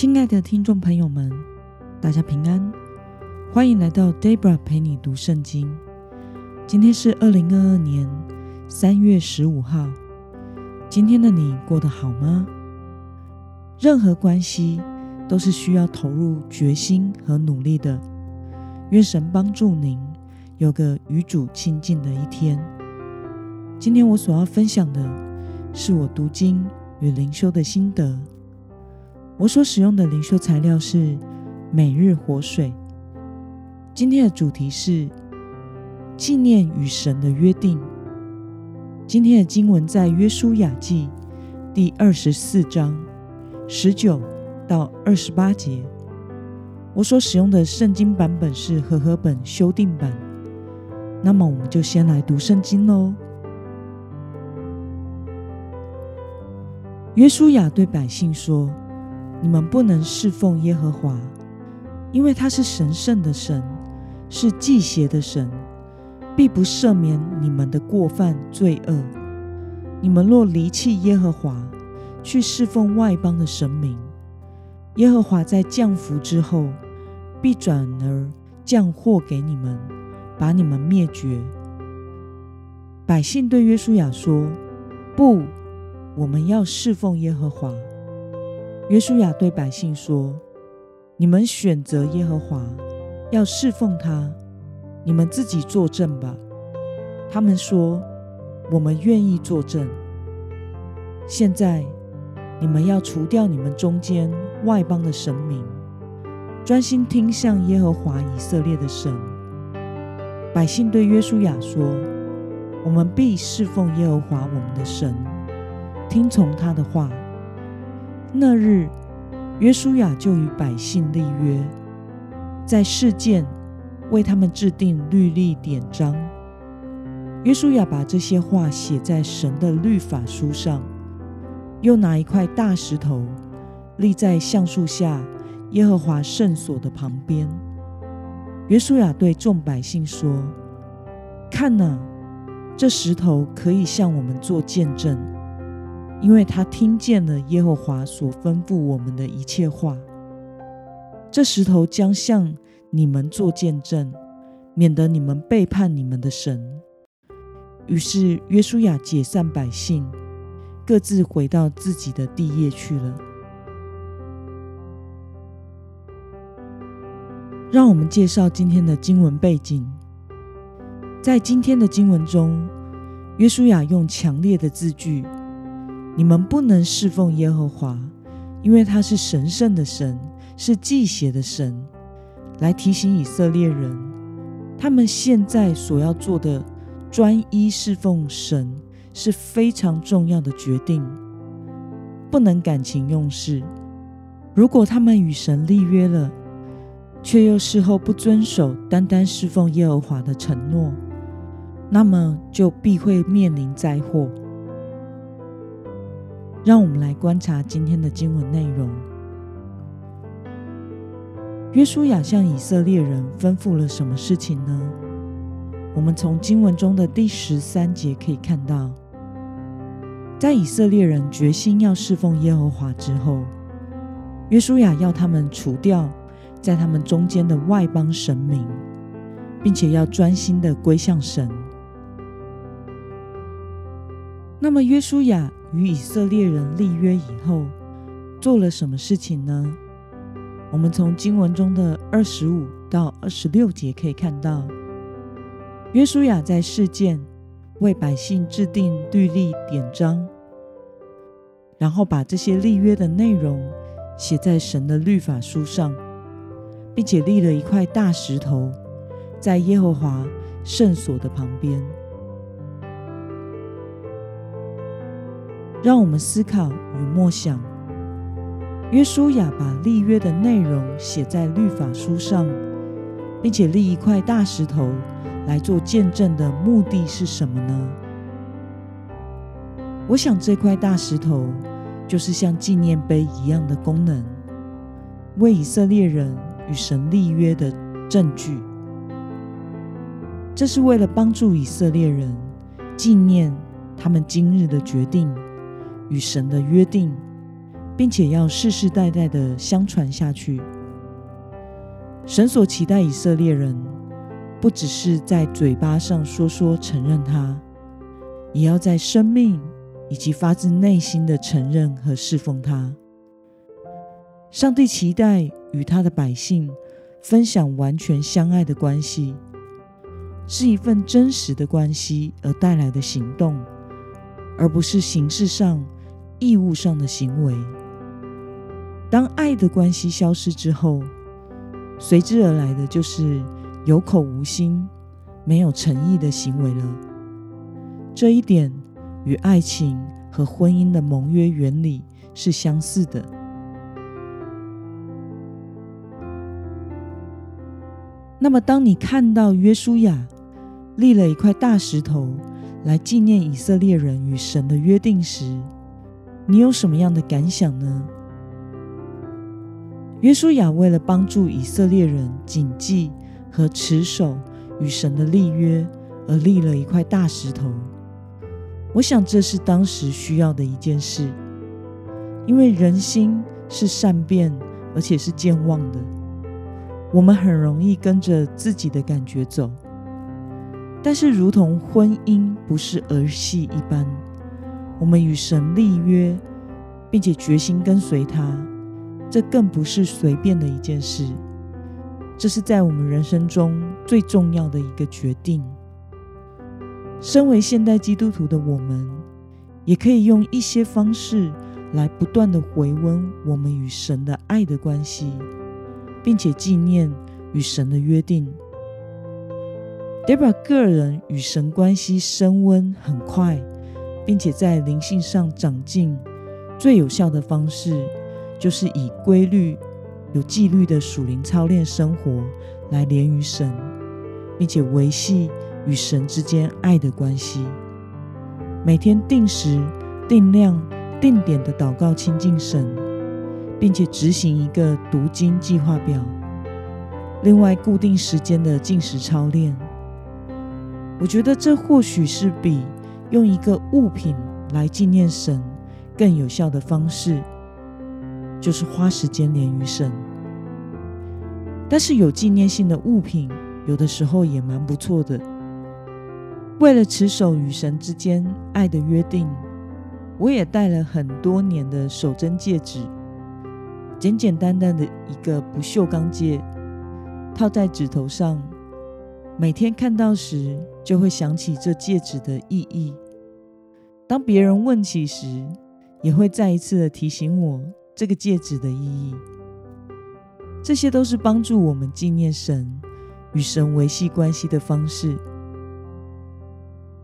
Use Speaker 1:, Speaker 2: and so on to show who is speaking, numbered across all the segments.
Speaker 1: 亲爱的听众朋友们，大家平安，欢迎来到 Debra 陪你读圣经。今天是二零二二年三月十五号。今天的你过得好吗？任何关系都是需要投入决心和努力的。愿神帮助您有个与主亲近的一天。今天我所要分享的是我读经与灵修的心得。我所使用的灵修材料是每日活水。今天的主题是纪念与神的约定。今天的经文在约书亚记第二十四章十九到二十八节。我所使用的圣经版本是和合本修订版。那么，我们就先来读圣经喽。约书亚对百姓说。你们不能侍奉耶和华，因为他是神圣的神，是祭邪的神，必不赦免你们的过犯罪恶。你们若离弃耶和华，去侍奉外邦的神明，耶和华在降福之后，必转而降祸给你们，把你们灭绝。百姓对约书亚说：“不，我们要侍奉耶和华。”约书亚对百姓说：“你们选择耶和华，要侍奉他，你们自己作证吧。”他们说：“我们愿意作证。”现在你们要除掉你们中间外邦的神明，专心听向耶和华以色列的神。百姓对约书亚说：“我们必侍奉耶和华我们的神，听从他的话。”那日，约书亚就与百姓立约，在事件为他们制定律例典章。约书亚把这些话写在神的律法书上，又拿一块大石头立在橡树下耶和华圣所的旁边。约书亚对众百姓说：“看哪，这石头可以向我们做见证。”因为他听见了耶和华所吩咐我们的一切话，这石头将向你们做见证，免得你们背叛你们的神。于是约书亚解散百姓，各自回到自己的地业去了。让我们介绍今天的经文背景。在今天的经文中，约书亚用强烈的字句。你们不能侍奉耶和华，因为他是神圣的神，是祭邪的神。来提醒以色列人，他们现在所要做的专一侍奉神是非常重要的决定，不能感情用事。如果他们与神立约了，却又事后不遵守单单侍奉耶和华的承诺，那么就必会面临灾祸。让我们来观察今天的经文内容。约书亚向以色列人吩咐了什么事情呢？我们从经文中的第十三节可以看到，在以色列人决心要侍奉耶和华之后，约书亚要他们除掉在他们中间的外邦神明，并且要专心的归向神。那么，约书亚。与以色列人立约以后，做了什么事情呢？我们从经文中的二十五到二十六节可以看到，约书亚在事件为百姓制定律例典章，然后把这些立约的内容写在神的律法书上，并且立了一块大石头在耶和华圣所的旁边。让我们思考与默想。约书亚把立约的内容写在律法书上，并且立一块大石头来做见证的目的是什么呢？我想这块大石头就是像纪念碑一样的功能，为以色列人与神立约的证据。这是为了帮助以色列人纪念他们今日的决定。与神的约定，并且要世世代代的相传下去。神所期待以色列人，不只是在嘴巴上说说承认他，也要在生命以及发自内心的承认和侍奉他。上帝期待与他的百姓分享完全相爱的关系，是一份真实的关系而带来的行动，而不是形式上、义务上的行为。当爱的关系消失之后，随之而来的就是有口无心、没有诚意的行为了。这一点与爱情和婚姻的盟约原理是相似的。那么，当你看到约书亚立了一块大石头来纪念以色列人与神的约定时，你有什么样的感想呢？约书亚为了帮助以色列人谨记和持守与神的立约，而立了一块大石头。我想这是当时需要的一件事，因为人心是善变，而且是健忘的。我们很容易跟着自己的感觉走，但是如同婚姻不是儿戏一般，我们与神立约，并且决心跟随他。这更不是随便的一件事，这是在我们人生中最重要的一个决定。身为现代基督徒的我们，也可以用一些方式来不断的回温我们与神的爱的关系，并且纪念与神的约定。得把个人与神关系升温很快，并且在灵性上长进，最有效的方式。就是以规律、有纪律的属灵操练生活来连于神，并且维系与神之间爱的关系。每天定时、定量、定点的祷告亲近神，并且执行一个读经计划表。另外，固定时间的进食操练。我觉得这或许是比用一个物品来纪念神更有效的方式。就是花时间连于神，但是有纪念性的物品，有的时候也蛮不错的。为了持守与神之间爱的约定，我也戴了很多年的手针戒指，简简单单的一个不锈钢戒，套在指头上，每天看到时就会想起这戒指的意义。当别人问起时，也会再一次的提醒我。这个戒指的意义，这些都是帮助我们纪念神与神维系关系的方式。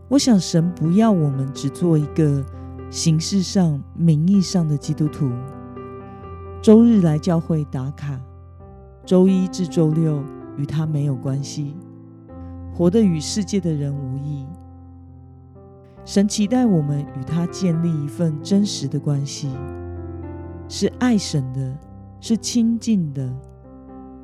Speaker 1: 我想，神不要我们只做一个形式上、名义上的基督徒，周日来教会打卡，周一至周六与他没有关系，活得与世界的人无异。神期待我们与他建立一份真实的关系。是爱神的，是亲近的，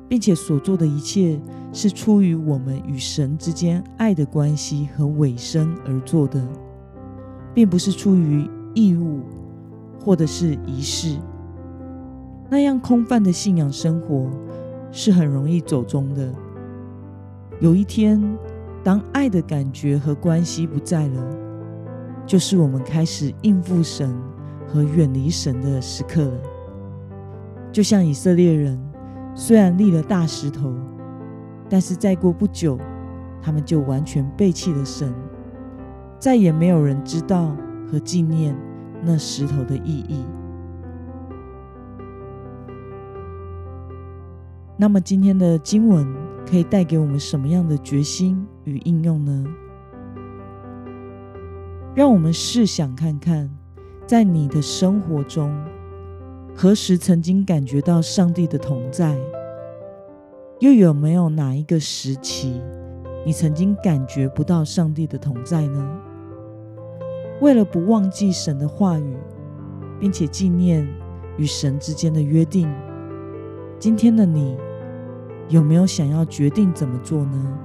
Speaker 1: 并且所做的一切是出于我们与神之间爱的关系和尾声而做的，并不是出于义务或者是仪式。那样空泛的信仰生活是很容易走中的。有一天，当爱的感觉和关系不在了，就是我们开始应付神。和远离神的时刻了，就像以色列人虽然立了大石头，但是再过不久，他们就完全背弃了神，再也没有人知道和纪念那石头的意义。那么今天的经文可以带给我们什么样的决心与应用呢？让我们试想看看。在你的生活中，何时曾经感觉到上帝的同在？又有没有哪一个时期，你曾经感觉不到上帝的同在呢？为了不忘记神的话语，并且纪念与神之间的约定，今天的你有没有想要决定怎么做呢？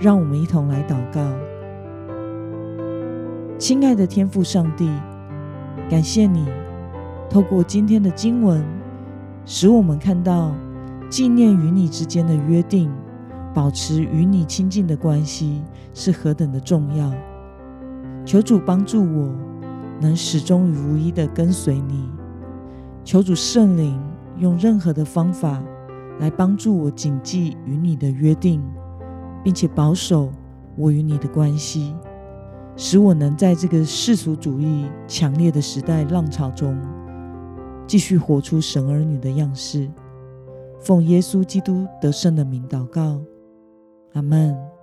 Speaker 1: 让我们一同来祷告。亲爱的天父上帝，感谢你透过今天的经文，使我们看到纪念与你之间的约定，保持与你亲近的关系是何等的重要。求主帮助我，能始终如一的跟随你。求主圣灵用任何的方法来帮助我谨记与你的约定，并且保守我与你的关系，使我能在这个世俗主义强烈的时代浪潮中。继续活出神儿女的样式，奉耶稣基督得胜的名祷告，阿门。